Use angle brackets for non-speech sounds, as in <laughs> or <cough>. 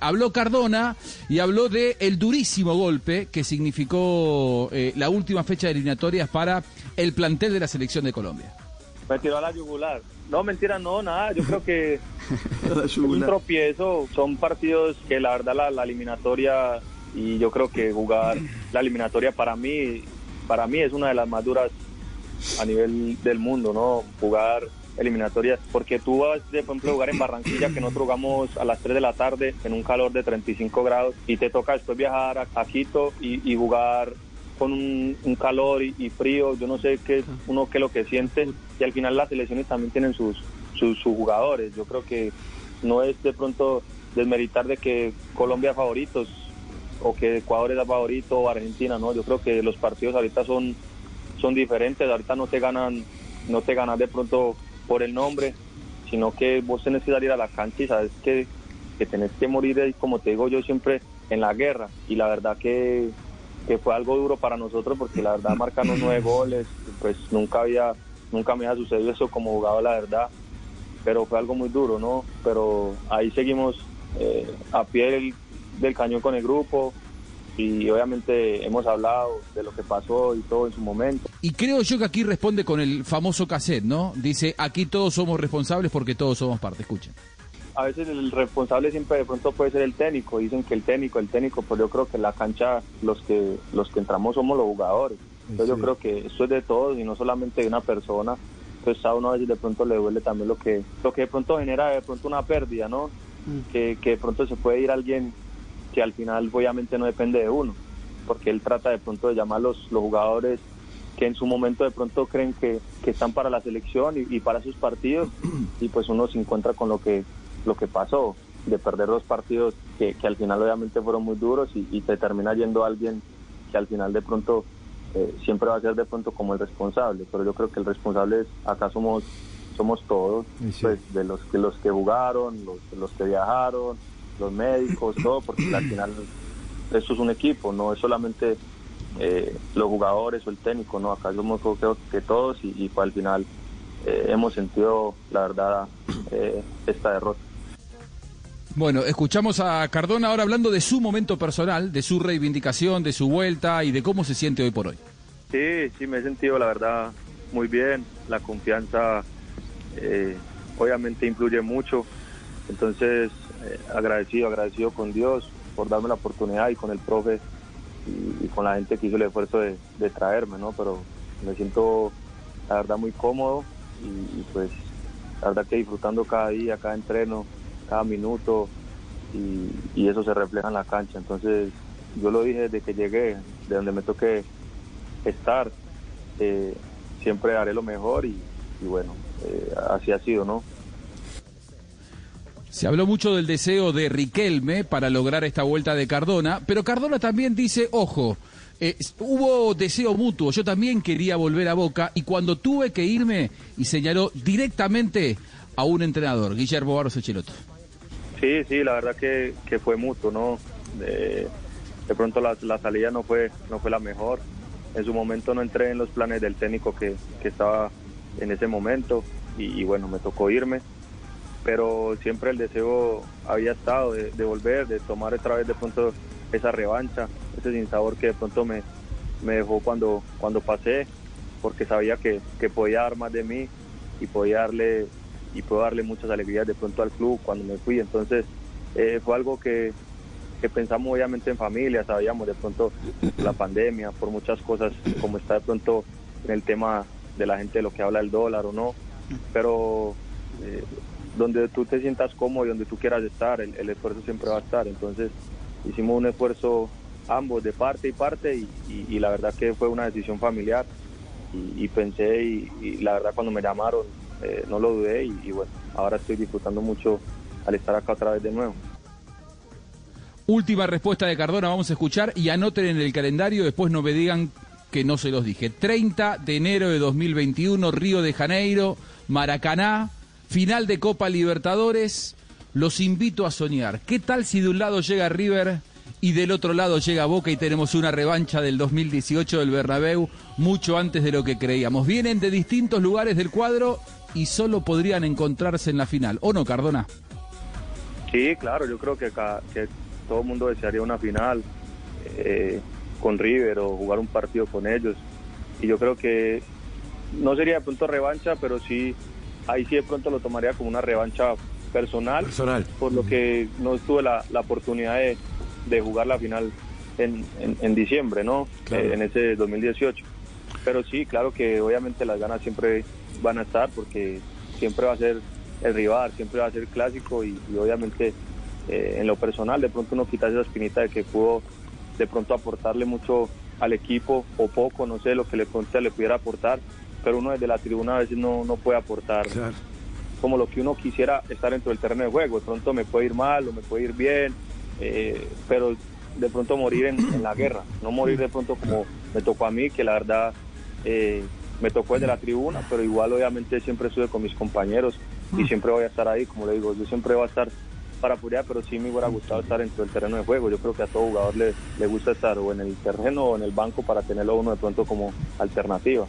Habló Cardona y habló de el durísimo golpe que significó eh, la última fecha de eliminatorias para el plantel de la selección de Colombia. Me tiró a la yugular. No, mentira, no, nada. Yo creo que <laughs> un tropiezo. Son partidos que la verdad la, la, eliminatoria y yo creo que jugar la eliminatoria para mí, para mí es una de las más duras a nivel del mundo, ¿no? Jugar eliminatorias, porque tú vas, de, por ejemplo, jugar en Barranquilla, que nosotros jugamos a las 3 de la tarde en un calor de 35 grados, y te toca después viajar a, Quito y, jugar con un, calor y, frío, yo no sé qué uno qué lo que siente, y al final las selecciones también tienen sus, sus, jugadores, yo creo que no es de pronto desmeritar de que Colombia favoritos o que Ecuador es favorito o Argentina, no, yo creo que los partidos ahorita son, son diferentes, ahorita no te ganan, no te ganan de pronto por el nombre, sino que vos tenés que salir a la cancha y sabes que, que tenés que morir, como te digo yo siempre, en la guerra. Y la verdad que, que fue algo duro para nosotros porque la verdad marcamos nueve goles, pues nunca había, nunca me había sucedido eso como jugador, la verdad. Pero fue algo muy duro, ¿no? Pero ahí seguimos eh, a pie del cañón con el grupo, y obviamente hemos hablado de lo que pasó y todo en su momento. Y creo yo que aquí responde con el famoso cassette, ¿no? Dice, aquí todos somos responsables porque todos somos parte, escuchen. A veces el responsable siempre de pronto puede ser el técnico, dicen que el técnico, el técnico, pues yo creo que en la cancha los que los que entramos somos los jugadores. Entonces yo creo que esto es de todos y no solamente de una persona. Pues a uno a veces de pronto le duele también lo que lo que de pronto genera de pronto una pérdida, ¿no? Mm. Que, que de pronto se puede ir alguien que al final obviamente no depende de uno, porque él trata de pronto de llamar a los, los jugadores que en su momento de pronto creen que, están para la selección y, para sus partidos <clears throat> y pues uno se encuentra con lo que, lo que pasó, de perder dos partidos que, al final obviamente fueron muy duros y, te termina yendo alguien que al final de pronto eh, siempre va a ser de pronto como el responsable, pero yo creo que el responsable es, acá somos somos todos, pues de los que los que jugaron, los, los que viajaron, los médicos, todo, porque al final esto es un equipo, no es solamente eh, los jugadores o el técnico, no, acá somos creo que todos y, pues, al final eh, hemos sentido, la verdad, eh, esta derrota. Bueno, escuchamos a Cardona ahora hablando de su momento personal, de su reivindicación, de su vuelta y de cómo se siente hoy por hoy. Sí, sí, me he sentido, la verdad, muy bien. La confianza obviamente influye mucho. Entonces, eh, agradecido, agradecido con Dios por darme la oportunidad y con el profe y, con la gente que hizo el esfuerzo de, traerme, ¿no? Pero me siento, la verdad, muy cómodo y, pues, la verdad que disfrutando cada día, cada entreno, cada minuto y, eso se refleja en la cancha. Entonces, yo lo dije desde que llegué, de donde me toque estar, eh, siempre haré lo mejor y, bueno, eh, así ha sido, ¿no? Se habló mucho del deseo de Riquelme para lograr esta vuelta de Cardona, pero Cardona también dice, ojo, eh, hubo deseo mutuo, yo también quería volver a Boca y cuando tuve que irme y señaló directamente a un entrenador, Guillermo Barros Echeloto. Sí, sí, la verdad que, fue mutuo, ¿no? De, pronto la, salida no fue, no fue la mejor. En su momento no entré en los planes del técnico que, estaba en ese momento y bueno, me tocó irme pero siempre el deseo había estado de, volver, de tomar otra vez de pronto esa revancha, ese sinsabor que de pronto me, me dejó cuando, cuando pasé, porque sabía que, podía dar más de mí y podía darle y puedo darle muchas alegrías de pronto al club cuando me fui. Entonces eh, fue algo que, que, pensamos obviamente en familia, sabíamos de pronto la <clears throat> pandemia, por muchas cosas, como está de pronto en el tema de la gente de lo que habla el dólar o no, pero eh, donde tú te sientas cómodo y donde tú quieras estar, el, esfuerzo siempre va a estar. Entonces hicimos un esfuerzo ambos de parte y parte y, la verdad que fue una decisión familiar y, pensé y, la verdad cuando me llamaron eh, no lo dudé y, bueno, ahora estoy disfrutando mucho al estar acá otra vez de nuevo. Última respuesta de Cardona, vamos a escuchar y anoten en el calendario, después no me digan que no se los dije. 30 de enero de 2021, Río de Janeiro, Maracaná, Final de Copa Libertadores, los invito a soñar. ¿Qué tal si de un lado llega River y del otro lado llega Boca y tenemos una revancha del 2018 del Bernabéu mucho antes de lo que creíamos? Vienen de distintos lugares del cuadro y solo podrían encontrarse en la final. ¿O no, Cardona? Sí, claro, yo creo que, que todo el mundo desearía una final eh, con River o jugar un partido con ellos. Y yo creo que no sería de pronto revancha, pero sí, ahí sí de pronto lo tomaría como una revancha personal, personal. por lo que no tuve la, la oportunidad de, de, jugar la final en, en, diciembre, ¿no? Eh, en ese 2018. Pero sí, claro que obviamente las ganas siempre van a estar porque siempre va a ser el rival, siempre va a ser clásico y, obviamente eh, en lo personal de pronto uno quita esa espinita de que pudo de pronto aportarle mucho al equipo o poco, no sé, lo que le, le pudiera aportar, pero uno desde la tribuna a veces no, no puede aportar como lo que uno quisiera estar dentro del terreno de juego. De pronto me puede ir mal o me puede ir bien, eh, pero de pronto morir en, la guerra, no morir de pronto como me tocó a mí, que la verdad eh, me tocó desde la tribuna, pero igual obviamente siempre estuve con mis compañeros y mm. siempre voy a estar ahí, como le digo, yo siempre voy a estar para apoyar, pero sí me hubiera gustado estar dentro del terreno de juego. Yo creo que a todo jugador le, le gusta estar o en el terreno o en el banco para tenerlo uno de pronto como alternativa.